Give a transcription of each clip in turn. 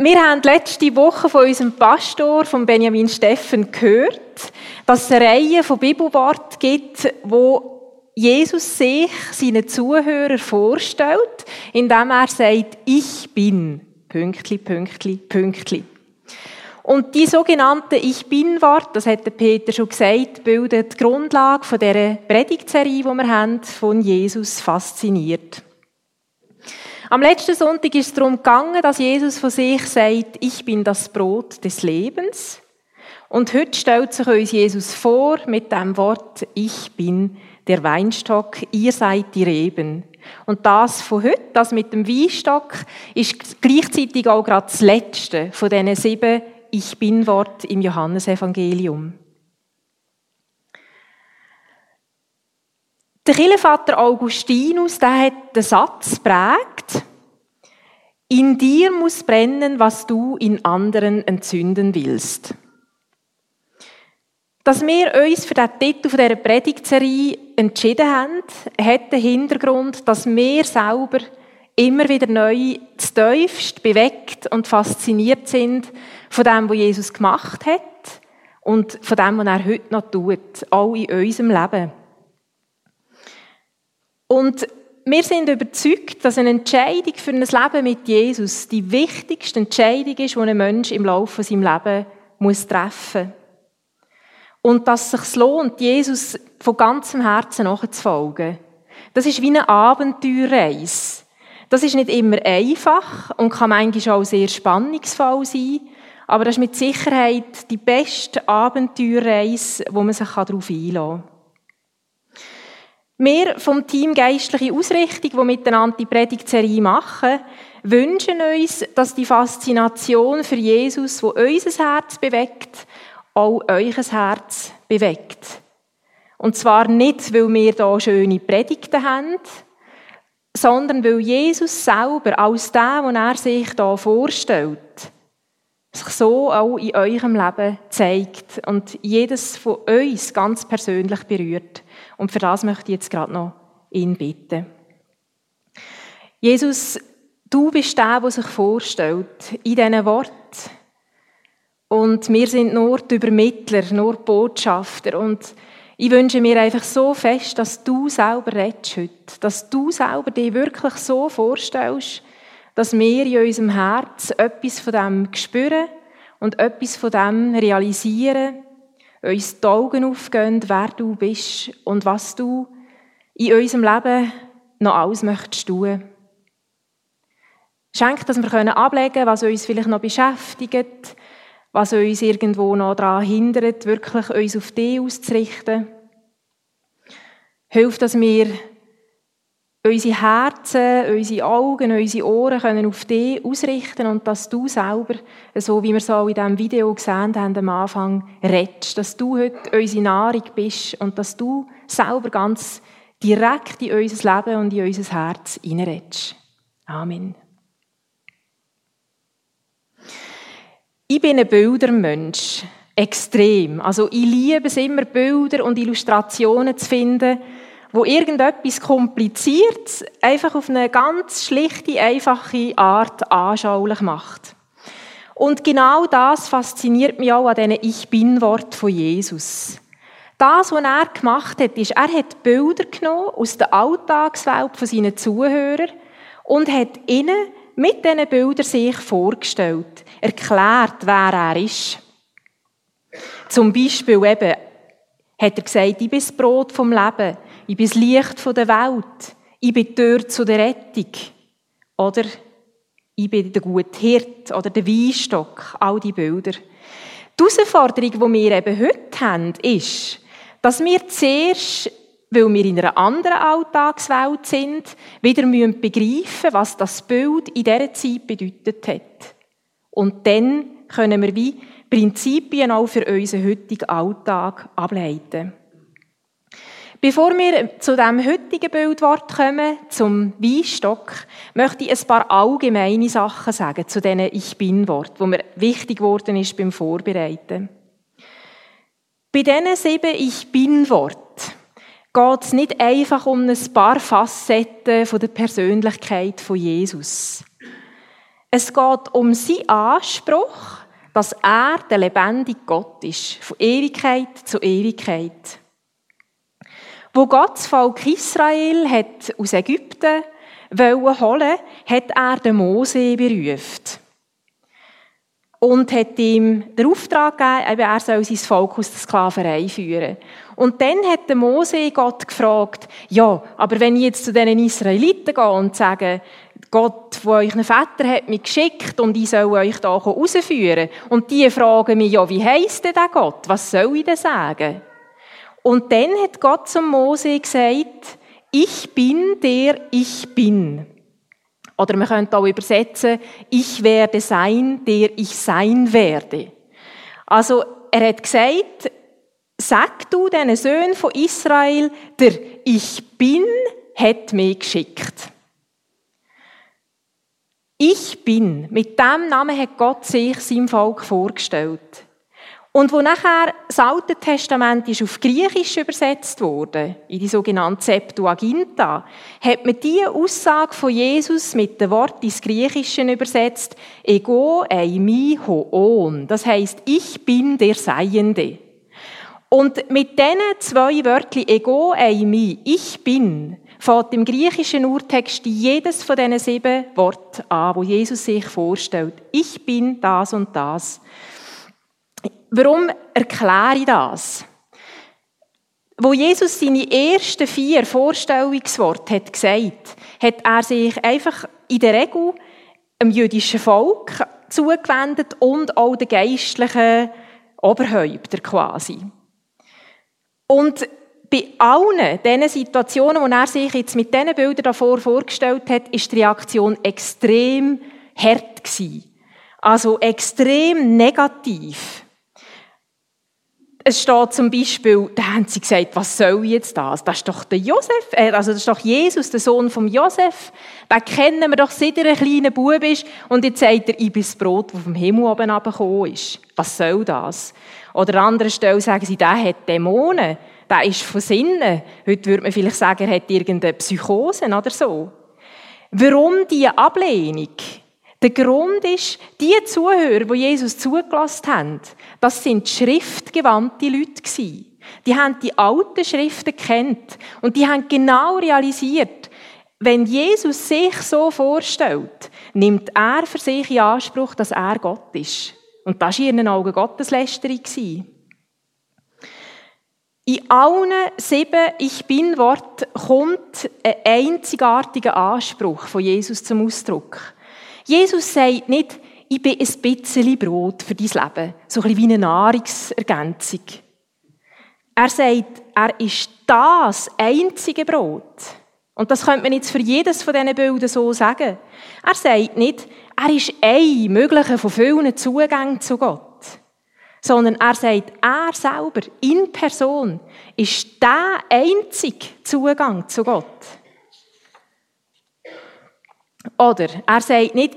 Wir haben letzte Woche von unserem Pastor, von Benjamin Steffen, gehört, dass es eine Reihe von Bibelworten gibt, wo Jesus sich seinen Zuhörern vorstellt, indem er sagt, ich bin, Pünktli, Pünktli, Pünktli. Und die sogenannte Ich Bin-Wort, das hat der Peter schon gesagt, bildet die Grundlage von dieser Predigtserie, die wir haben, von Jesus fasziniert. Am letzten Sonntag ist es darum gegangen, dass Jesus von sich sagt, ich bin das Brot des Lebens. Und heute stellt sich uns Jesus vor mit dem Wort, ich bin der Weinstock, ihr seid die Reben. Und das von heute, das mit dem Weinstock, ist gleichzeitig auch gerade das letzte von diesen sieben Ich bin Wort im Johannesevangelium. Der Kirchenvater Augustinus, der hat den Satz prägt, in dir muss brennen, was du in anderen entzünden willst. Dass wir uns für den Titel dieser Predigtserie entschieden haben, hat den Hintergrund, dass wir selber immer wieder neu zu tiefst bewegt und fasziniert sind von dem, was Jesus gemacht hat und von dem, was er heute noch tut, auch in unserem Leben. Und wir sind überzeugt, dass eine Entscheidung für ein Leben mit Jesus die wichtigste Entscheidung ist, die ein Mensch im Laufe seines Lebens treffen muss. Und dass es sich lohnt, Jesus von ganzem Herzen nachzufolgen. Das ist wie eine Abenteuerreise. Das ist nicht immer einfach und kann manchmal auch sehr spannungsvoll sein, aber das ist mit Sicherheit die beste Abenteuerreise, wo man sich darauf einlassen kann. Wir vom Team Geistliche Ausrichtung, die miteinander die Predigtserie machen, wünschen uns, dass die Faszination für Jesus, wo unser Herz bewegt, auch euer Herz bewegt. Und zwar nicht, weil wir da schöne Predigten haben, sondern weil Jesus selber als der, wo er sich da vorstellt, sich so auch in eurem Leben zeigt und jedes von uns ganz persönlich berührt. Und für das möchte ich jetzt gerade noch ihn bitten. Jesus, du bist der, der sich vorstellt, in diesen Worten. Und wir sind nur die Übermittler, nur die Botschafter. Und ich wünsche mir einfach so fest, dass du selber redest heute. Dass du selber dich wirklich so vorstellst, dass wir in unserem Herz etwas von dem spüren und etwas von dem realisieren uns die Augen aufgehen, wer du bist und was du in unserem Leben noch alles möchtest tun. Schenk, dass wir können ablegen können, was uns vielleicht noch beschäftigt, was uns irgendwo noch daran hindert, wirklich uns auf dich auszurichten. Hilf, dass wir unsere Herzen, unsere Augen, unsere Ohren können auf dich ausrichten und dass du selber, so wie wir es auch in diesem Video gesehen haben am Anfang, redest. Dass du heute unsere Nahrung bist und dass du selber ganz direkt in unser Leben und in unser Herz hineinredest. Amen. Ich bin ein Bildermensch. Extrem. Also ich liebe es immer, Bilder und Illustrationen zu finden, wo irgendetwas kompliziert einfach auf eine ganz schlichte, einfache Art anschaulich macht. Und genau das fasziniert mich auch an diesen Ich Bin-Wort von Jesus. Das, was er gemacht hat, ist, er hat Bilder genommen aus der Alltagswelt von seinen Zuhörern und hat ihnen mit diesen Bildern sich vorgestellt, erklärt, wer er ist. Zum Beispiel eben hat er gesagt, ich bin das Brot vom Leben. Ich bin das Licht der Welt. Ich bin die Tür zu der Rettung. Oder ich bin der gute Hirt oder der Weinstock. All die Bilder. Die Herausforderung, die wir eben heute haben, ist, dass wir zuerst, weil wir in einer anderen Alltagswelt sind, wieder begreifen müssen, was das Bild in dieser Zeit bedeutet hat. Und dann können wir wie Prinzipien auch für unseren heutigen Alltag ableiten. Bevor wir zu dem heutigen Bildwort kommen, zum Weinstock, möchte ich ein paar allgemeine Sachen sagen zu diesen Ich Bin-Wort, wo mir wichtig geworden ist beim Vorbereiten. Bei diesen sieben Ich Bin-Wort geht es nicht einfach um ein paar Facetten der Persönlichkeit von Jesus. Es geht um seinen Anspruch, dass er der lebendige Gott ist, von Ewigkeit zu Ewigkeit. Wo Gott das Volk Israel hat aus Ägypten holen wollte, hat er den Mose berufen. Und hat ihm den Auftrag gegeben, er soll sein Volk aus der Sklaverei führen. Und dann hat der Mose Gott gefragt, ja, aber wenn ich jetzt zu diesen Israeliten gehe und sage, Gott von euren Vätern hat mich geschickt und ich soll euch da rausführen. Und die fragen mich, ja, wie heisst denn der Gott? Was soll ich denn sagen? Und dann hat Gott zum Mose gesagt, ich bin der ich bin. Oder man könnte auch übersetzen, ich werde sein, der ich sein werde. Also er hat gesagt, sag du den Söhnen von Israel, der ich bin, hat mich geschickt. Ich bin. Mit dem Namen hat Gott sich seinem Volk vorgestellt. Und wo nachher das Alte Testament ist auf Griechisch übersetzt wurde, in die sogenannte Septuaginta, hat man diese Aussage von Jesus mit dem Wort ins Griechische übersetzt, ego eimi hoon. Das heißt, ich bin der Seiende. Und mit diesen zwei Wörtern ego eimi, ich bin, fängt im griechischen Urtext jedes von diesen sieben Worten an, wo Jesus sich vorstellt. Ich bin das und das. Warum erkläre ich das? Wo Jesus seine ersten vier Vorstellungsworte hat gesagt, hat er sich einfach in der Regel dem jüdischen Volk zugewendet und auch den geistlichen Oberhäuptern quasi. Und bei allen diesen Situationen, wo er sich jetzt mit diesen Bildern davor vorgestellt hat, ist die Reaktion extrem hart gewesen. Also extrem negativ. Es steht zum Beispiel, da haben sie gesagt, was soll jetzt das? Das ist doch der Josef, äh, also das ist doch Jesus, der Sohn von Josef. Den kennen wir doch seit er ein kleiner Bub ist. Und jetzt sagt er, ich bin das Brot, das vom Himmel oben runtergekommen ist. Was soll das? Oder an anderer Stelle sagen sie, der hat Dämonen der ist von Sinnen. Heute würde man vielleicht sagen, er hat irgendeine Psychose oder so. Warum diese Ablehnung? Der Grund ist, die Zuhörer, die Jesus zugelassen haben, das sind schriftgewandte Leute gewesen. Die haben die alten Schriften kennt und die haben genau realisiert, wenn Jesus sich so vorstellt, nimmt er für sich in Anspruch, dass er Gott ist. Und das war in ihren Augen Gotteslästerung. In allen sieben Ich Bin-Worten kommt ein einzigartiger Anspruch von Jesus zum Ausdruck. Jesus sagt nicht, ich bin ein bisschen Brot für dein Leben, so ein bisschen wie eine Nahrungsergänzung. Er sagt, er ist das einzige Brot. Und das könnte man jetzt für jedes von diesen Bildern so sagen. Er sagt nicht, er ist ein möglicher von vielen Zugängen zu Gott sondern er sagt, er selber in Person ist der einzige Zugang zu Gott. Oder er sagt nicht,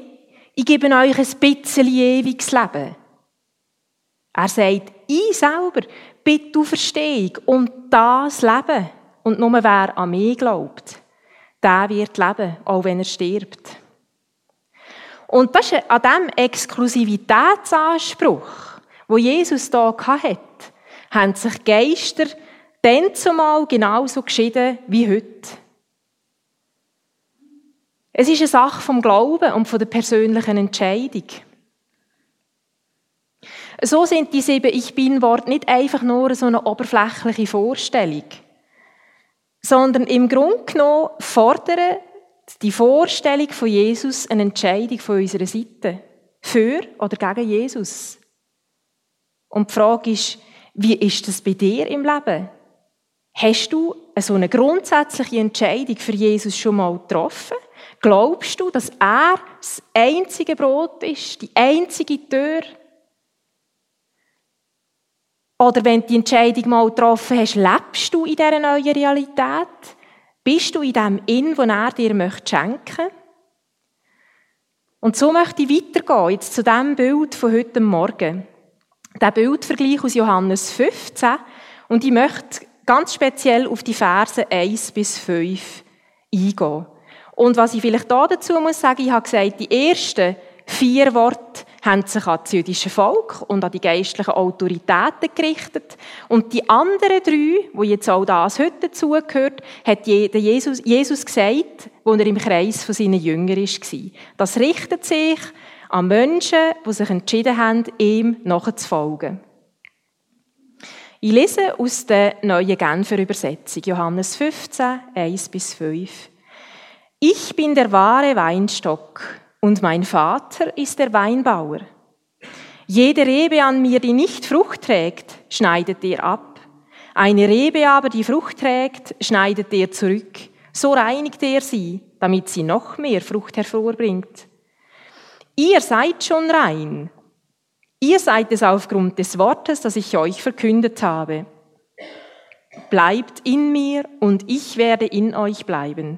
ich gebe euch ein bisschen ewiges Leben. Er sagt, ich selber bin die Verstehung und das Leben. Und nur wer an mich glaubt, der wird leben, auch wenn er stirbt. Und das ist an diesem Exklusivitätsanspruch wo Jesus da hatte, haben sich Geister dann zumal genauso geschieden wie heute. Es ist eine Sache vom Glauben und von der persönlichen Entscheidung. So sind die sieben Ich Bin-Worte nicht einfach nur so eine oberflächliche Vorstellung, sondern im Grunde genommen fordern die Vorstellung von Jesus eine Entscheidung von unserer Seite. Für oder gegen Jesus. Und die Frage ist, wie ist das bei dir im Leben? Hast du so eine grundsätzliche Entscheidung für Jesus schon mal getroffen? Glaubst du, dass er das einzige Brot ist, die einzige Tür? Oder wenn du die Entscheidung mal getroffen hast, lebst du in dieser neuen Realität? Bist du in dem In, wo er dir möchte schenken Und so möchte ich weitergehen, jetzt zu dem Bild von heute Morgen der Bildvergleich aus Johannes 15 und ich möchte ganz speziell auf die Verse 1 bis 5 eingehen. Und was ich vielleicht da dazu muss sagen, ich habe gesagt, die ersten Vier Worte haben sich an das jüdische Volk und an die geistlichen Autoritäten gerichtet. Und die anderen drei, wo jetzt auch das heute dazugehört, hat Jesus, Jesus gesagt, wo er im Kreis von seinen Jüngern war. Das richtet sich an Menschen, die sich entschieden haben, ihm nachzufolgen. Ich lese aus der neuen Genfer Übersetzung, Johannes 15, 1 bis 5. Ich bin der wahre Weinstock und mein Vater ist der Weinbauer. Jede Rebe an mir, die nicht Frucht trägt, schneidet er ab. Eine Rebe aber, die Frucht trägt, schneidet er zurück. So reinigt er sie, damit sie noch mehr Frucht hervorbringt. Ihr seid schon rein. Ihr seid es aufgrund des Wortes, das ich euch verkündet habe. Bleibt in mir und ich werde in euch bleiben.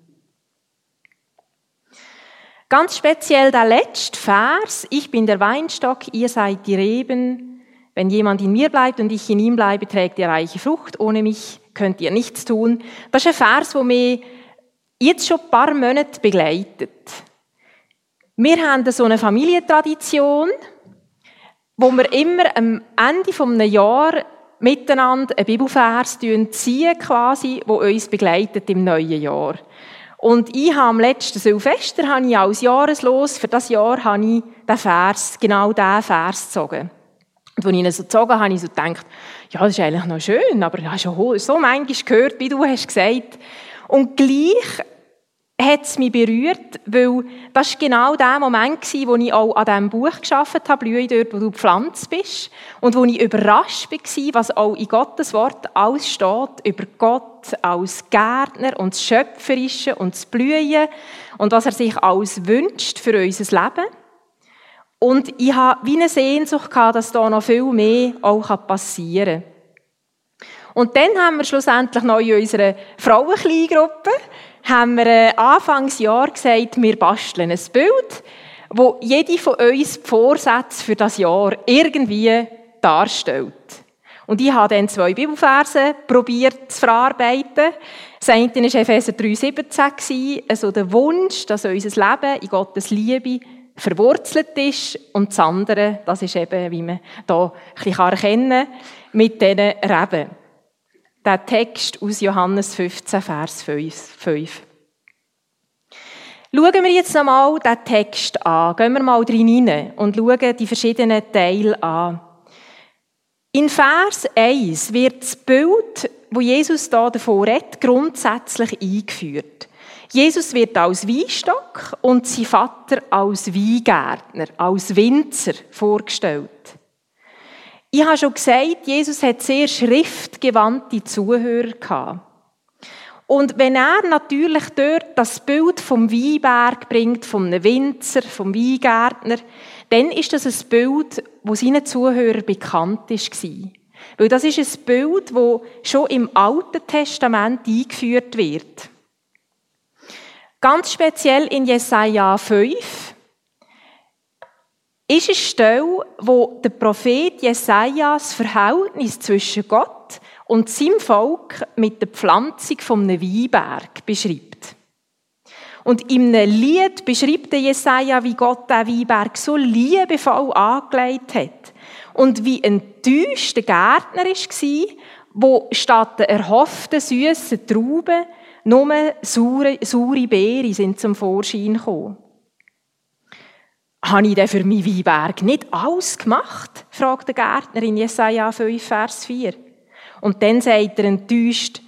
Ganz speziell der letzte Vers, ich bin der Weinstock, ihr seid die Reben. Wenn jemand in mir bleibt und ich in ihm bleibe, trägt ihr reiche Frucht. Ohne mich könnt ihr nichts tun. Das ist ein Vers, der mich jetzt schon ein paar Monate begleitet. Wir haben so eine Familientradition, wo wir immer am Ende eines Jahres miteinander einen Bibelvers ziehen, quasi, wo uns begleitet im neuen Jahr. Und ich habe am letzten Silvester habe ich als Jahreslos, für das Jahr habe ich den Vers, genau diesen Vers gezogen. Und als ich ihn so gezogen habe, habe ich so gedacht, ja, das ist eigentlich noch schön, aber ich habe schon so manchmal gehört, wie du hast gesagt. Und gleich hat es mich berührt, weil das war genau der Moment, wo ich auch an diesem Buch geschafft habe, Blühe dort, wo du gepflanzt bist, und wo ich überrascht war, was auch in Gottes Wort alles steht, über Gott als Gärtner und das Schöpferische und das Blühen und was er sich alles wünscht für unser Leben. Und ich habe wie eine Sehnsucht gehabt, dass da noch viel mehr auch passieren kann. Und dann haben wir schlussendlich noch in unserer Frauenkleingruppe haben wir Anfangsjahr gesagt, wir basteln ein Bild, wo jede von uns die Vorsätze für das Jahr irgendwie darstellt. Und ich habe dann zwei Bibelverse probiert zu verarbeiten. Das eine war Epheser 3,17, also der Wunsch, dass unser Leben in Gottes Liebe verwurzelt ist. Und das andere, das ist eben, wie man hier ein bisschen erkennen kann, mit diesen Reben der Text aus Johannes 15, Vers 5. Schauen wir jetzt nochmal den Text an. Gehen wir mal rein und schauen die verschiedenen Teile an. In Vers 1 wird das Bild, wo Jesus da davor redet, grundsätzlich eingeführt. Jesus wird als Weinstock und sein Vater als Weingärtner, als Winzer vorgestellt. Ich habe schon gesagt, Jesus hat sehr schriftgewandte Zuhörer gehabt. Und wenn er natürlich dort das Bild vom Weinberg bringt, vom Winzer, vom Weingärtner, dann ist das ein Bild, wo seinen Zuhörern bekannt war. Weil das ist ein Bild, das schon im Alten Testament eingeführt wird. Ganz speziell in Jesaja 5 ist eine Stelle, wo der Prophet Jesaja das Verhältnis zwischen Gott und seinem Volk mit der Pflanzung einem Weinberg beschreibt. Und in einem Lied beschreibt Jesaja, wie Gott den Weinberg so liebevoll angelegt hat. Und wie enttäuscht der Gärtner war, wo statt der erhofften süßen Trauben nur saure, saure Beeren sind zum Vorschein gekommen. Habe ich denn für meinen Weinberg nicht alles gemacht? fragt der Gärtner in Jesaja 5, Vers 4. Und dann sagt er enttäuscht,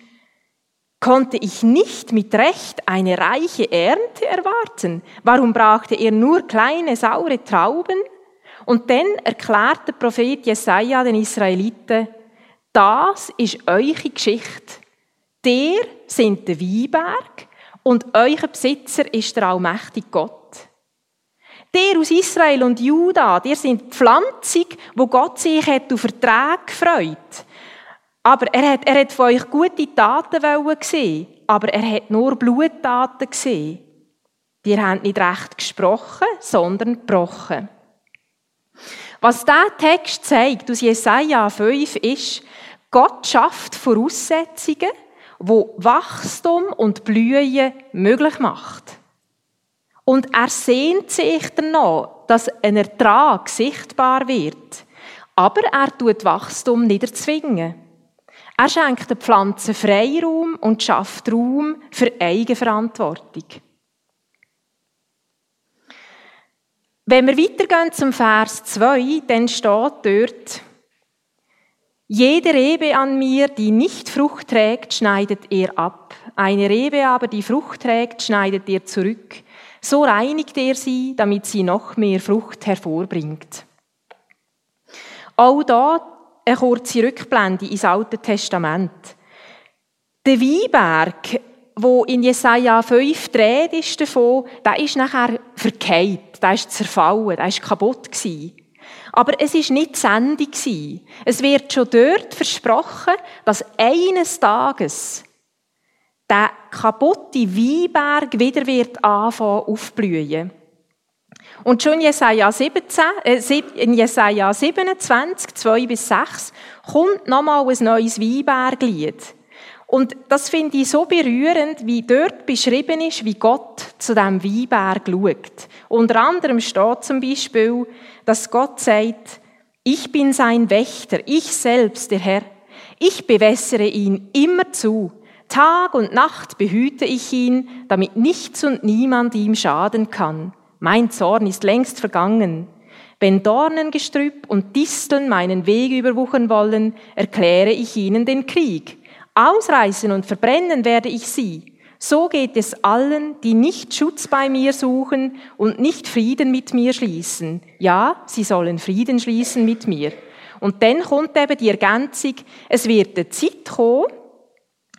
konnte ich nicht mit Recht eine reiche Ernte erwarten? Warum brachte er nur kleine, saure Trauben? Und dann erklärt der Prophet Jesaja den Israeliten, das ist eure Geschichte. Der sind der Weinberg und euer Besitzer ist der allmächtige Gott. Der aus Israel und Juda, der sind die Pflanzung, wo Gott sich hat auf Vertrag gefreut. Aber er hat, er hat von euch gute Taten gesehen, aber er hat nur Bluttaten gesehen. Die haben nicht recht gesprochen, sondern gebrochen. Was dieser Text zeigt aus Jesaja 5 ist, Gott schafft Voraussetzungen, wo Wachstum und Blühen möglich macht. Und er sehnt sich danach, dass ein Ertrag sichtbar wird. Aber er tut Wachstum nicht erzwingen. Er schenkt den Pflanzen Freiraum und schafft Raum für Eigenverantwortung. Wenn wir weitergehen zum Vers 2, dann steht dort, jede Rebe an mir, die nicht Frucht trägt, schneidet er ab. Eine Rebe aber, die Frucht trägt, schneidet er zurück. So reinigt er sie, damit sie noch mehr Frucht hervorbringt. Auch da eine kurze Rückblende ins Alte Testament. Der Weinberg, wo in Jesaja 5 dreht ist davon, der ist nachher verkehrt, der ist zerfallen, der ist kaputt gewesen. Aber es ist nicht Sendung Es wird schon dort versprochen, dass eines Tages der kaputte Weinberg wieder wird anfangen aufblühen. Und schon in Jesaja, 17, äh, in Jesaja 27, 2 bis 6 kommt nochmal ein neues Weinberglied. Und das finde ich so berührend, wie dort beschrieben ist, wie Gott zu dem Weinberg schaut. Unter anderem steht zum Beispiel, dass Gott sagt, ich bin sein Wächter, ich selbst, der Herr. Ich bewässere ihn immer zu. Tag und Nacht behüte ich ihn, damit nichts und niemand ihm schaden kann. Mein Zorn ist längst vergangen. Wenn Dornengestrüpp und Disteln meinen Weg überwuchern wollen, erkläre ich ihnen den Krieg. Ausreißen und verbrennen werde ich sie. So geht es allen, die nicht Schutz bei mir suchen und nicht Frieden mit mir schließen. Ja, sie sollen Frieden schließen mit mir. Und dann kommt eben die Ergänzung, es wird eine Zeit kommen,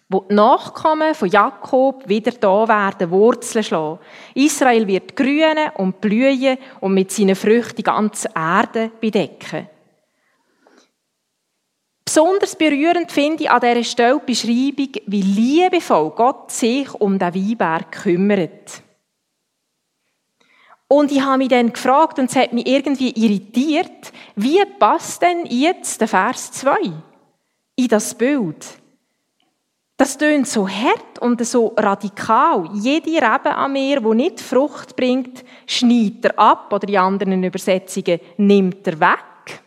wo die Nachkommen von Jakob wieder da werden, Wurzeln schlagen. Israel wird grünen und blühen und mit seinen Früchten die ganze Erde bedecken. Besonders berührend finde ich an dieser Stelle die Beschreibung, wie liebevoll Gott sich um den Weinberg kümmert. Und ich habe mich dann gefragt, und es hat mich irgendwie irritiert, wie passt denn jetzt der Vers 2 in das Bild? Das tönt so hart und so radikal. Jede Rebe an mir, die nicht Frucht bringt, schneidet er ab oder in anderen Übersetzungen nimmt er weg.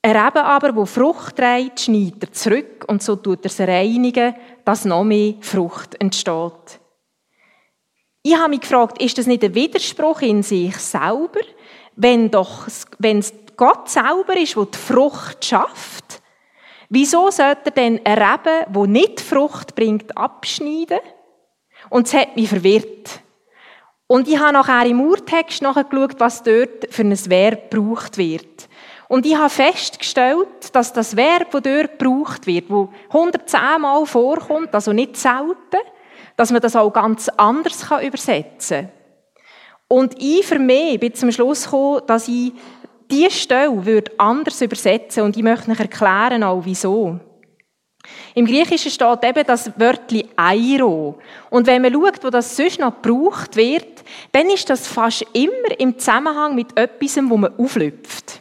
Eine Rebe aber, die Frucht trägt, schneidet er zurück und so tut er sie reinigen, dass noch mehr Frucht entsteht. Ich habe mich gefragt, ist das nicht ein Widerspruch in sich selber, wenn doch, wenn es Gott selber ist, der die Frucht schafft? Wieso sollte er denn eine Rebe, die nicht Frucht bringt, abschneiden? Und es hat mich verwirrt. Und ich habe nachher im Urtext nachgeschaut, was dort für ein Verb gebraucht wird. Und ich habe festgestellt, dass das Verb, das dort gebraucht wird, wo 110 Mal vorkommt, also nicht selten, dass man das auch ganz anders übersetzen kann. Und ich für mich bin zum Schluss gekommen, dass ich diese Stelle würde anders übersetzen und ich möchte euch erklären auch wieso. Im Griechischen steht eben das Wörtli Eiro. Und wenn man schaut, wo das sonst noch gebraucht wird, dann ist das fast immer im Zusammenhang mit etwas, wo man auflüpft.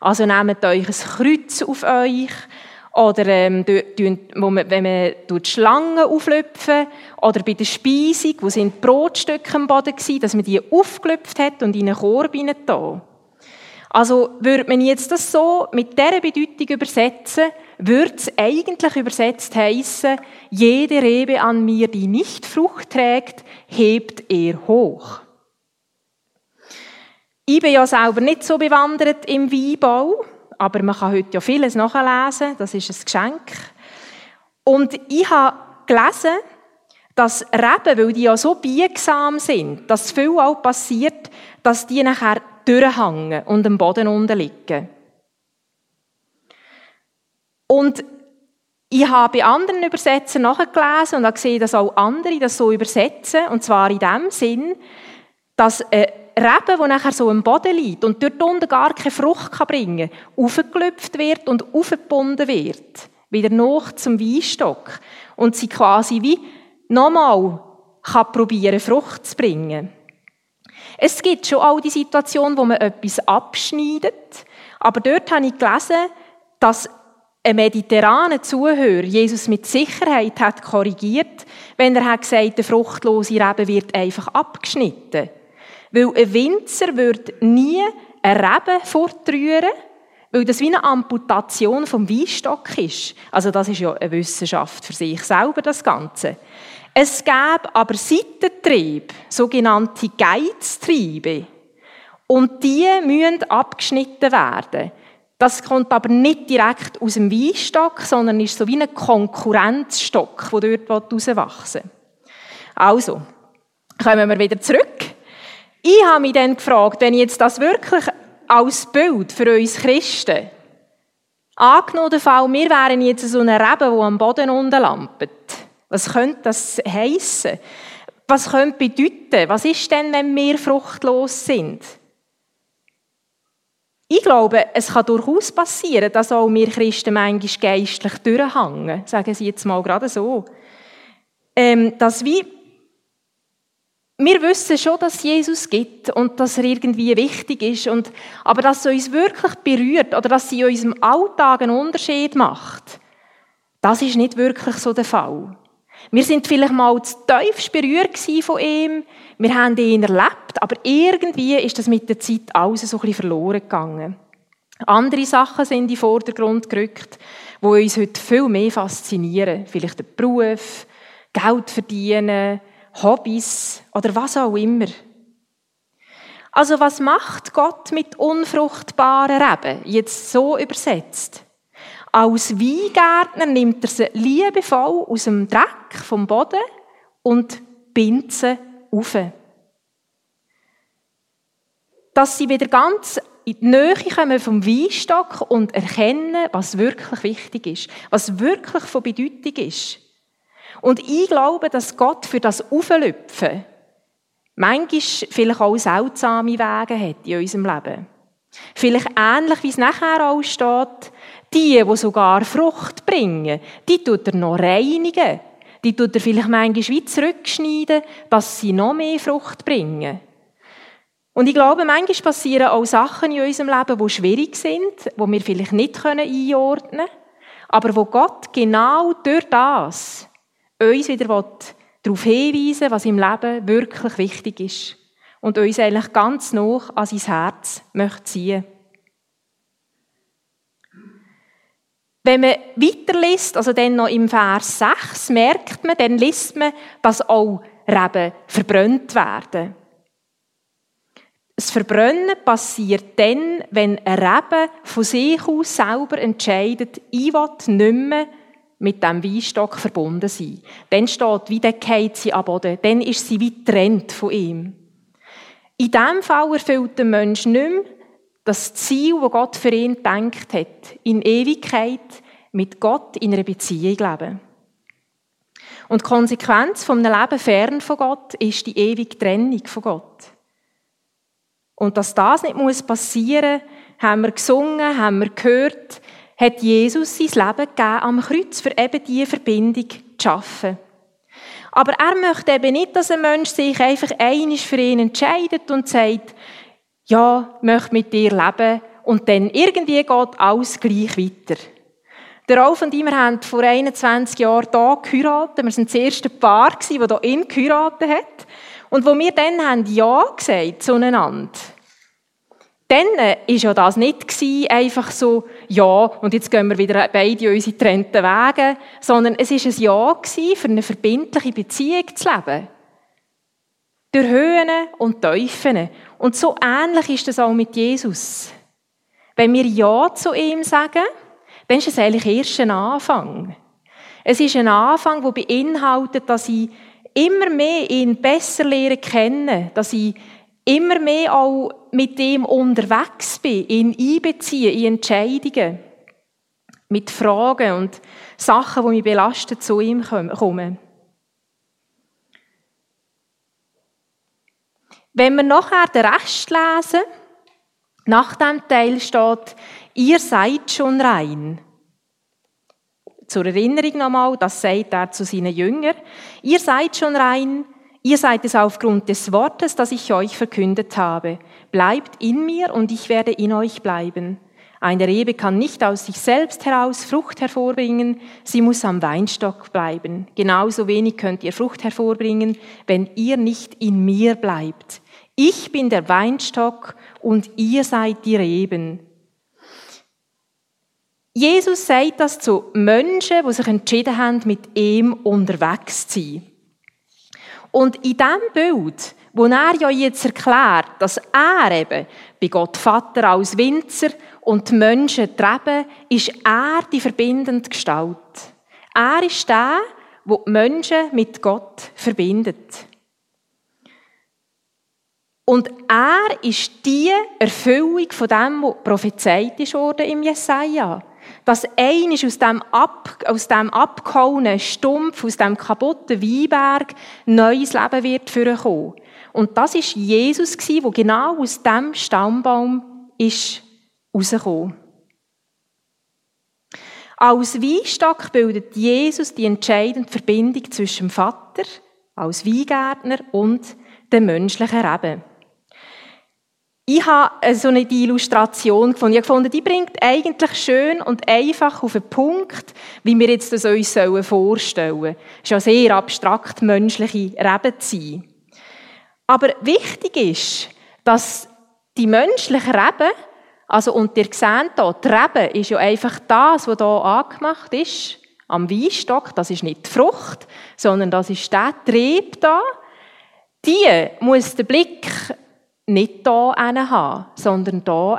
Also nehmt euch ein Kreuz auf euch, oder ähm, wo man, wenn man die Schlangen auflöpfen oder bei der Speisung, wo sind Brotstücke am Boden waren, dass man die aufgelöpft hat und in einen Korb da. Also würde man jetzt das so mit dieser Bedeutung übersetzen, würde es eigentlich übersetzt heißen: jede Rebe an mir, die nicht Frucht trägt, hebt er hoch. Ich bin ja selber nicht so bewandert im Weinbau, aber man kann heute ja vieles nachlesen, das ist ein Geschenk. Und ich habe gelesen, dass Reben, weil die ja so biegsam sind, dass viel auch passiert, dass die nachher durchhängen und am Boden unten liegen. Und ich habe bei anderen Übersetzern nachgelesen und habe gesehen, dass auch andere das so übersetzen. Und zwar in dem Sinn, dass ein Reben, der nachher so am Boden liegt und dort unten gar keine Frucht bringen kann, aufgelöpft wird und aufgebunden wird. Wieder noch zum Weinstock. Und sie quasi wie nochmal kann Frucht zu bringen. Es gibt schon all die Situationen, wo man etwas abschneidet. Aber dort habe ich gelesen, dass ein mediterraner Zuhörer Jesus mit Sicherheit hat korrigiert, wenn er hat gesagt, der fruchtlose Rebe wird einfach abgeschnitten. Weil ein Winzer wird nie ein Reben fortrühren, weil das wie eine Amputation vom Weinstock ist. Also das ist ja eine Wissenschaft für sich selber, das Ganze. Es gäbe aber Seitentriebe, sogenannte Geiztriebe. Und die müssen abgeschnitten werden. Das kommt aber nicht direkt aus dem Weinstock, sondern ist so wie ein Konkurrenzstock, der dort rauswachsen will. Also, kommen wir wieder zurück. Ich habe mich dann gefragt, wenn ich jetzt das wirklich als Bild für uns Christen angenommen den wir wären jetzt so eine Rebe, die am Boden unten lampet. Was könnte das heissen? Was könnte bedeuten? Was ist denn, wenn wir fruchtlos sind? Ich glaube, es kann durchaus passieren, dass auch wir Christen manchmal geistlich durchhängen. Sagen Sie jetzt mal gerade so. Ähm, dass wir, wir wissen schon, dass Jesus gibt und dass er irgendwie wichtig ist. Und, aber dass er uns wirklich berührt oder dass sie in unserem Alltag einen Unterschied macht, das ist nicht wirklich so der Fall. Wir sind vielleicht mal zu tief berührt von ihm. Wir haben ihn erlebt, aber irgendwie ist das mit der Zeit alles so ein bisschen verloren gegangen. Andere Sachen sind in den Vordergrund gerückt, die uns heute viel mehr faszinieren. Vielleicht der Beruf, Geld verdienen, Hobbys oder was auch immer. Also was macht Gott mit unfruchtbaren Reben? Jetzt so übersetzt. Als Weingärtner nimmt er sie liebevoll aus dem Dreck vom Boden und bindet sie auf. Dass sie wieder ganz in die Nähe kommen vom Weinstock und erkennen, was wirklich wichtig ist, was wirklich von Bedeutung ist. Und ich glaube, dass Gott für das Auflöpfen manchmal vielleicht auch seltsame Wege hat in unserem Leben. Vielleicht ähnlich, wie es nachher auch steht, die, die sogar Frucht bringen, die tut er noch reinigen. Die tut er vielleicht manchmal wie zurückschneiden, dass sie noch mehr Frucht bringen. Und ich glaube, manchmal passieren auch Sachen in unserem Leben, die schwierig sind, die wir vielleicht nicht einordnen können, aber wo Gott genau durch das uns wieder darauf hinweisen was im Leben wirklich wichtig ist und uns eigentlich ganz noch an sein Herz möchte ziehen Wenn man weiterliest, also dann noch im Vers 6, merkt man, dann liest man, dass auch Reben verbrannt werden. Das Verbrennen passiert dann, wenn ein Rebe von sich aus selber entscheidet, ich will nicht mehr mit dem Weinstock verbunden sein. Dann steht, wie der geht sie am Boden. Dann ist sie wie getrennt von ihm. In diesem Fall erfüllt der Mensch nicht mehr das Ziel, das Gott für ihn gedacht hat, in Ewigkeit mit Gott in einer Beziehung leben. Und die Konsequenz von einem Leben fern von Gott ist die ewige Trennung von Gott. Und dass das nicht muss passieren muss, haben wir gesungen, haben wir gehört, hat Jesus sein Leben gegeben am Kreuz, für eben diese Verbindung zu schaffen. Aber er möchte eben nicht, dass ein Mensch sich einfach einisch für ihn entscheidet und sagt, ja, möchte mit dir leben und dann irgendwie geht alles gleich weiter. Der Rolf und ich, wir haben vor 21 Jahren hier geheiratet. Wir waren das erste Paar, das hier ihn geheiratet hat. Und wo wir dann haben Ja gesagt zueinander, dann war ja das nicht einfach so, ja, und jetzt gehen wir wieder beide unsere getrennten Wege, sondern es war ein Ja für eine verbindliche Beziehung zu leben. Durch Höhen und Teufeln. Und so ähnlich ist das auch mit Jesus. Wenn wir Ja zu ihm sagen, dann ist es eigentlich erst ein Anfang. Es ist ein Anfang, der beinhaltet, dass ich immer mehr ihn besser lernen kennen, dass ich immer mehr auch mit ihm unterwegs bin, ihn einbeziehe in Entscheidungen, mit Fragen und Sachen, die mich belasten, zu ihm kommen. Wenn wir nachher den Rest lesen, nach dem Teil steht, ihr seid schon rein. Zur Erinnerung nochmal, das sagt er zu seinen Jüngern. Ihr seid schon rein, ihr seid es aufgrund des Wortes, das ich euch verkündet habe. Bleibt in mir und ich werde in euch bleiben. Eine Rebe kann nicht aus sich selbst heraus Frucht hervorbringen, sie muss am Weinstock bleiben. Genauso wenig könnt ihr Frucht hervorbringen, wenn ihr nicht in mir bleibt. Ich bin der Weinstock und ihr seid die Reben. Jesus sagt das zu Menschen, die sich entschieden haben, mit ihm unterwegs zu sein. Und in diesem Bild, wo er ja jetzt erklärt, dass er eben bei Gott Vater als Winzer und die Menschen treiben, ist er die verbindende Gestalt. Er ist der, der die Menschen mit Gott verbindet. Und er ist die Erfüllung von dem, was prophezeit ist worden im Jesaja. Dass ein aus dem, ab, aus dem abgehauenen Stumpf, aus dem kaputten Weinberg neues Leben wird vorkommen. Und das ist Jesus der genau aus dem Stammbaum ist rausgekommen. Als Weinstock bildet Jesus die entscheidende Verbindung zwischen dem Vater als Weingärtner und dem menschlichen Leben. Ich habe so eine Illustration gefunden. Ich gefunden, die bringt eigentlich schön und einfach auf den Punkt, wie wir jetzt das uns vorstellen sollen. Es ist ja sehr abstrakt, menschliche Reben zu sein. Aber wichtig ist, dass die menschlichen Reben, also, und ihr seht hier, die Rebe ist ja einfach das, was hier angemacht ist, am Weinstock, das ist nicht die Frucht, sondern das ist der Trieb da. Die muss der Blick nicht hier haben, sondern hier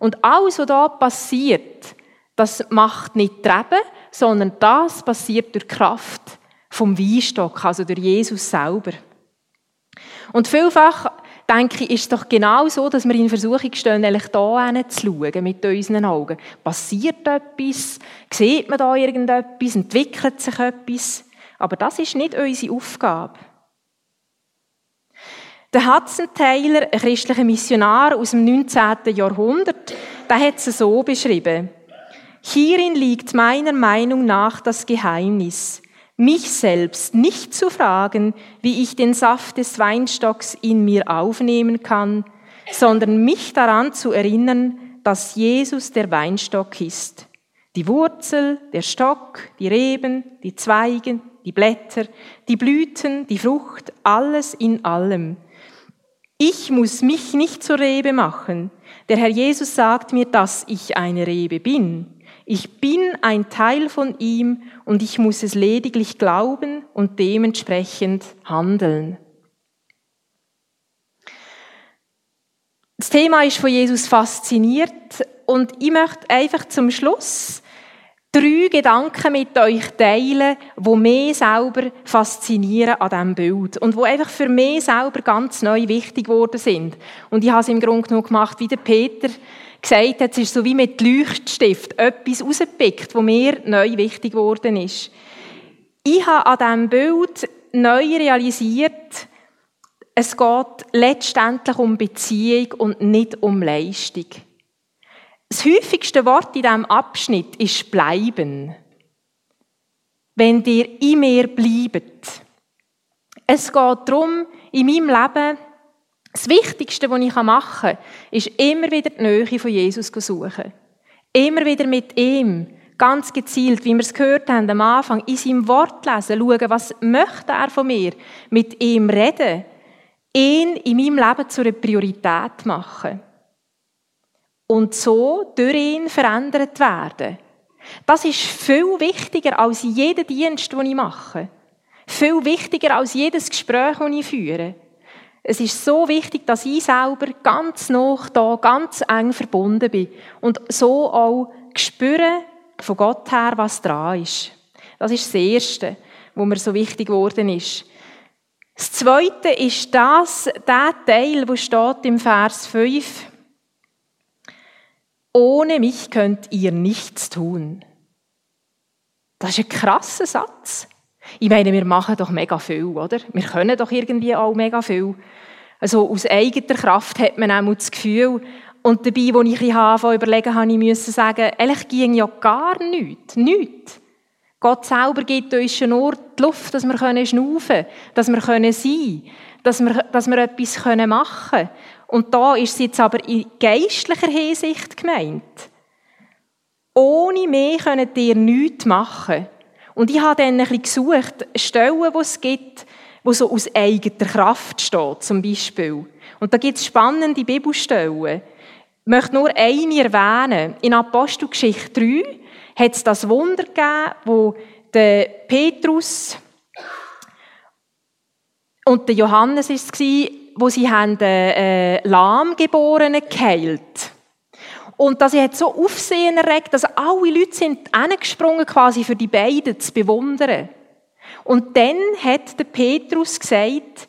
Und alles, was hier passiert, das macht nicht die Rebe, sondern das passiert durch die Kraft vom Weinstock, also durch Jesus selber. Und vielfach denke ich, ist es doch genau so, dass wir in Versuchung stehen, eigentlich hier zu schauen, mit unseren Augen. Passiert etwas? Sieht man da irgendetwas? Entwickelt sich etwas? Aber das ist nicht unsere Aufgabe. Der Hudson Taylor, ein christlicher Missionar aus dem 19. Jahrhundert, der hat es so beschrieben. Hierin liegt meiner Meinung nach das Geheimnis, mich selbst nicht zu fragen, wie ich den Saft des Weinstocks in mir aufnehmen kann, sondern mich daran zu erinnern, dass Jesus der Weinstock ist. Die Wurzel, der Stock, die Reben, die Zweige, die Blätter, die Blüten, die Frucht, alles in allem. Ich muss mich nicht zur Rebe machen. Der Herr Jesus sagt mir, dass ich eine Rebe bin. Ich bin ein Teil von ihm und ich muss es lediglich glauben und dementsprechend handeln. Das Thema ist von Jesus fasziniert und ich möchte einfach zum Schluss drei Gedanken mit euch teilen, die mich selber faszinieren an diesem Bild und die einfach für mich selber ganz neu wichtig geworden sind. Und ich habe es im Grunde genommen gemacht, wie der Peter gesagt hat, es ist so wie mit Leuchtstift etwas rausgepickt, was mir neu wichtig geworden ist. Ich habe an diesem Bild neu realisiert, es geht letztendlich um Beziehung und nicht um Leistung. Das häufigste Wort in diesem Abschnitt ist bleiben. Wenn dir in mir bleibt. Es geht darum, in meinem Leben, das Wichtigste, was ich machen kann, ist immer wieder die Nähe von Jesus zu suchen. Immer wieder mit ihm, ganz gezielt, wie wir es gehört haben am Anfang, in seinem Wort lesen, schauen, was möchte er von mir, mit ihm reden, ihn in meinem Leben zu einer Priorität machen und so durch ihn verändert werden. Das ist viel wichtiger als jeder Dienst, den ich mache. Viel wichtiger als jedes Gespräch, das ich führe. Es ist so wichtig, dass ich selber ganz noch da, ganz eng verbunden bin und so auch spüre von Gott her, was dran ist. Das ist das Erste, wo mir so wichtig geworden ist. Das Zweite ist das, der Teil, wo steht im Vers 5 ohne mich könnt ihr nichts tun. Das ist ein krasser Satz. Ich meine, wir machen doch mega viel, oder? Wir können doch irgendwie auch mega viel. Also aus eigener Kraft hat man auch das Gefühl, und dabei, als ich bisschen überlegen habe, ich müssen sagen, eigentlich ging ja gar nichts. Nichts. Gott selber gibt uns nur die Luft, dass wir schnaufen können, dass wir sein können, dass wir, dass wir etwas machen können. Und da ist es jetzt aber in geistlicher Hinsicht gemeint. Ohne mich könnt ihr nichts machen. Und ich habe dann ein bisschen gesucht, Stellen, die es gibt, wo so aus eigener Kraft steht, zum Beispiel. Und da gibt es spannende Bibelstellen. Ich möchte nur eine erwähnen. In Apostelgeschichte 3 hat es das Wunder gegeben, wo der Petrus und der Johannes es wo sie haben den äh, Lahmgeborenen geheilt. Und das hat so Aufsehen erregt, dass alle Leute sind angesprungen quasi für die beiden zu bewundern. Und dann hat der Petrus gesagt,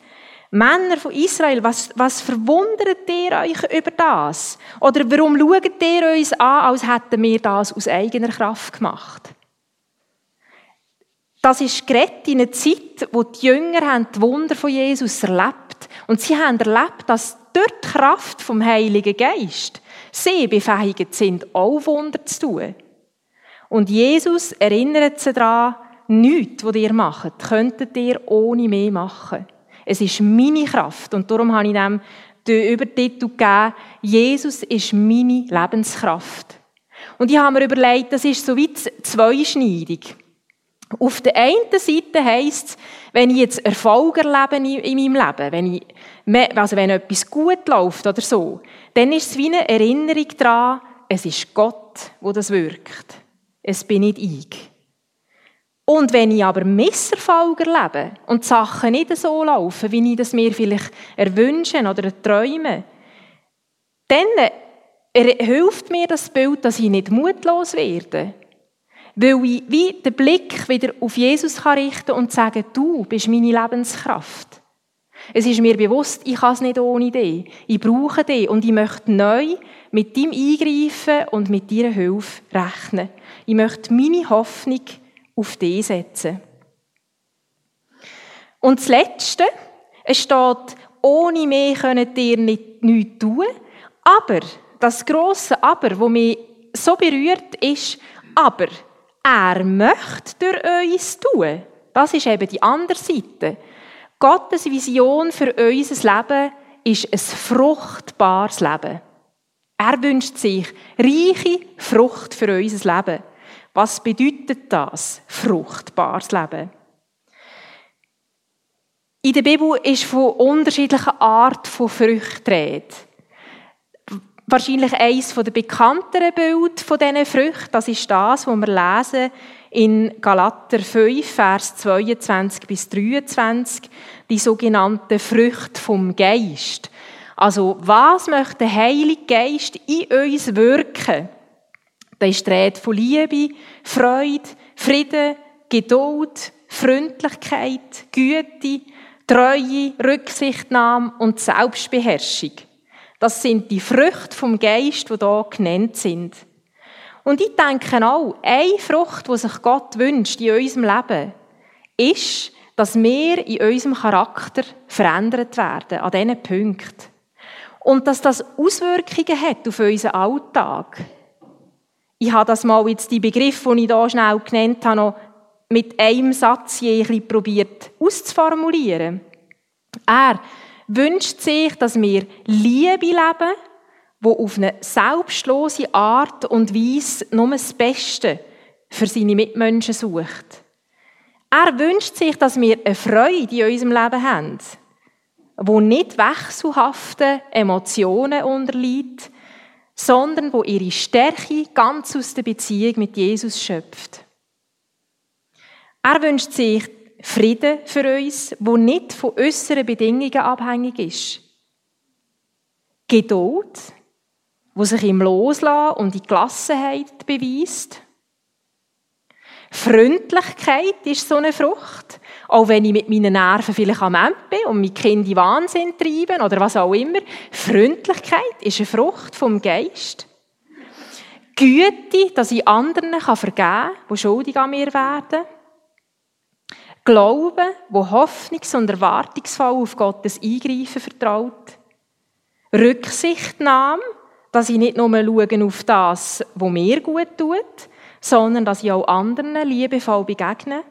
Männer von Israel, was, was verwundert ihr euch über das? Oder warum schaut ihr uns an, als hätten wir das aus eigener Kraft gemacht? Das ist gerät in einer Zeit, wo die Jünger haben die Wunder von Jesus erlebt Und sie haben erlebt, dass durch die Kraft vom Heiligen Geist sie befähigt sind, auch Wunder zu tun. Und Jesus erinnert sie daran, nichts, was ihr macht, könntet ihr ohne mehr machen. Es ist meine Kraft. Und darum habe ich dem den Übertitel gegeben, Jesus ist meine Lebenskraft. Und ich habe mir überlegt, das ist so wie zweischneidig. Auf der einen Seite heisst es, wenn ich jetzt Erfolg erlebe in meinem Leben, wenn, ich, also wenn etwas gut läuft oder so, dann ist es wie eine Erinnerung daran, es ist Gott, wo das wirkt. Es bin nicht ich. Und wenn ich aber Misserfolg erlebe und die Sachen nicht so laufen, wie ich das mir vielleicht erwünsche oder träume, dann hilft mir das Bild, dass ich nicht mutlos werde. Weil ich wie den Blick wieder auf Jesus kann richten und sagen, du bist meine Lebenskraft. Es ist mir bewusst, ich kann es nicht ohne dich. Ich brauche dich und ich möchte neu mit deinem Eingreifen und mit deiner Hilfe rechnen. Ich möchte meine Hoffnung auf die setzen. Und das Letzte, es steht, ohne mich könnt ihr nicht, nichts tun, aber das große Aber, wo mich so berührt ist, aber er möchte durch uns tun. Das ist eben die andere Seite. Gottes Vision für unser Leben ist ein fruchtbares Leben. Er wünscht sich reiche Frucht für unser Leben. Was bedeutet das? Fruchtbares Leben. In der Bibel ist von unterschiedlichen Arten von Früchten rede. Wahrscheinlich eines der bekannteren Bilder von diesen Früchten, das ist das, was wir lesen in Galater 5, Vers 22 bis 23, die sogenannten Früchte vom Geist. Also, was möchte der Heilige Geist in uns wirken? Da ist die Rede von Liebe, Freude, Frieden, Geduld, Freundlichkeit, Güte, Treue, Rücksichtnahme und Selbstbeherrschung. Das sind die Früchte vom Geist, die hier genannt sind. Und ich denke auch, eine Frucht, die sich Gott wünscht in unserem Leben, ist, dass wir in unserem Charakter verändert werden, an diesen Punkten. Und dass das Auswirkungen hat auf unseren Alltag. Ich habe das mal jetzt die Begriff, den ich hier schnell genannt habe, noch mit einem Satz je ein probiert auszuformulieren. Er wünscht sich, dass wir Liebe leben, wo auf eine selbstlose Art und Weise nur das Beste für seine Mitmenschen sucht. Er wünscht sich, dass wir eine Freude in unserem Leben haben, wo nicht wechselhaften Emotionen unterliegt, sondern wo ihre Stärke ganz aus der Beziehung mit Jesus schöpft. Er wünscht sich Frieden für uns, wo nicht von äußeren Bedingungen abhängig ist. Geduld, wo sich im Loslassen und in Gelassenheit beweist. Freundlichkeit ist so eine Frucht. Auch wenn ich mit meinen Nerven vielleicht am Ende bin und mein Kind in Wahnsinn treiben oder was auch immer. Freundlichkeit ist eine Frucht vom Geist. Güte, dass ich anderen vergeben kann, die schuldig an mir werden. Glauben, wo hoffnungs- und erwartungsvoll auf Gottes Eingreifen vertraut. Rücksichtnahme, dass ich nicht nur schaue auf das, was mir gut tut, sondern dass ich auch anderen liebevoll begegne.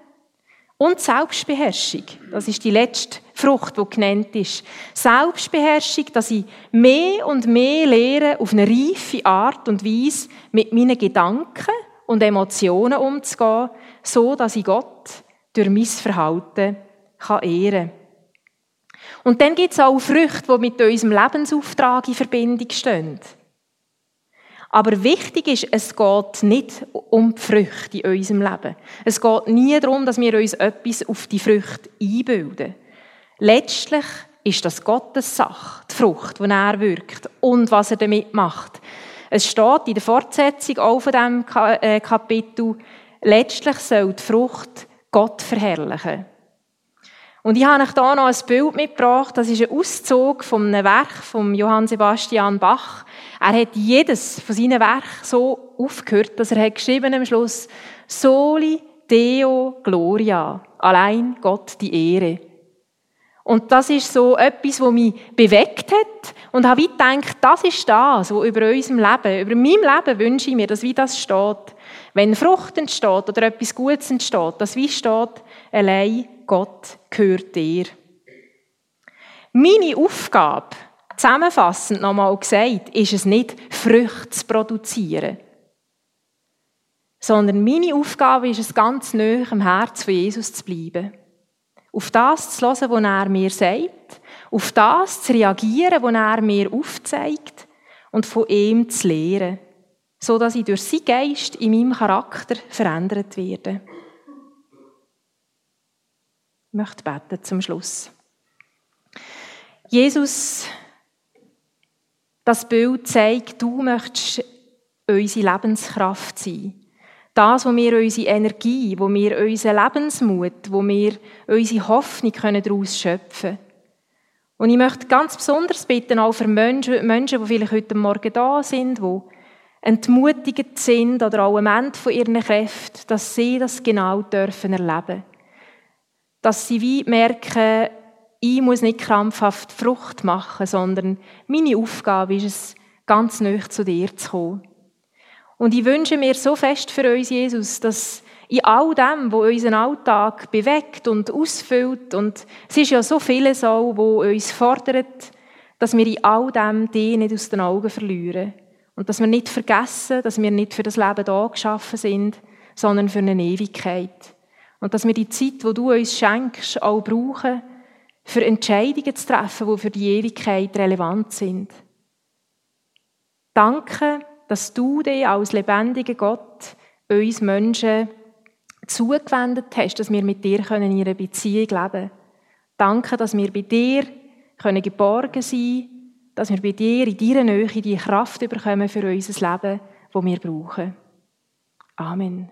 Und Selbstbeherrschung, das ist die letzte Frucht, die genannt ist. Selbstbeherrschung, dass ich mehr und mehr lehre, auf eine reife Art und Weise mit meinen Gedanken und Emotionen umzugehen, so dass ich Gott durch mein Verhalten kann ehren. Und dann gibt es auch Früchte, die mit unserem Lebensauftrag in Verbindung stehen. Aber wichtig ist, es geht nicht um die Früchte in unserem Leben. Es geht nie darum, dass wir uns etwas auf die Früchte einbilden. Letztlich ist das Gottes Sache, die Frucht, die er wirkt und was er damit macht. Es steht in der Fortsetzung auch von diesem äh, Kapitel, letztlich soll die Frucht Gott verherrlichen. Und ich habe euch hier noch ein Bild mitgebracht. Das ist ein Auszug von einem Werk von Johann Sebastian Bach. Er hat jedes von seinen Werken so aufgehört, dass er hat geschrieben am Schluss, Soli Deo Gloria. Allein Gott die Ehre. Und das ist so etwas, was mich bewegt hat und habe gedacht, das ist das, was über unserem Leben, über meinem Leben wünsche ich mir, dass wie das steht. Wenn Frucht entsteht oder etwas Gutes entsteht, dass wie steht, allein Gott gehört dir. Meine Aufgabe, zusammenfassend nochmal gesagt, ist es nicht, Früchte zu produzieren. Sondern meine Aufgabe ist es, ganz nah am Herz von Jesus zu bleiben. Auf das zu hören, was er mir sagt, auf das zu reagieren, was er mir aufzeigt und von ihm zu lehren so dass ich durch seinen Geist in meinem Charakter verändert werde. Ich möchte beten zum Schluss. Jesus, das Bild zeigt, du möchtest unsere Lebenskraft sein. Das, wo wir unsere Energie, wo wir unseren Lebensmut, wo wir unsere Hoffnung daraus schöpfen können. Und ich möchte ganz besonders bitten, auch für Menschen, Menschen, die vielleicht heute Morgen da sind, die entmutigt sind oder auch am Ende von ihren Kräften, dass sie das genau dürfen erleben. Dass sie wie merken, ich muss nicht krampfhaft Frucht machen, sondern meine Aufgabe ist es, ganz nah zu dir zu kommen. Und ich wünsche mir so fest für uns, Jesus, dass in all dem, was unseren Alltag bewegt und ausfüllt, und es ist ja so vieles auch, wo uns fordert, dass wir in all dem die nicht aus den Augen verlieren. Und dass wir nicht vergessen, dass wir nicht für das Leben da geschaffen sind, sondern für eine Ewigkeit. Und dass wir die Zeit, wo du uns schenkst, auch brauchen, für Entscheidungen zu treffen, die für die Ewigkeit relevant sind. Danke, dass du dich als lebendiger Gott uns Menschen zugewendet hast, dass wir mit dir in einer Beziehung leben können. Danke, dass wir bei dir geborgen sein können dass wir bei dir in deiner Nähe die Kraft bekommen für unser Leben, das wir brauchen. Amen.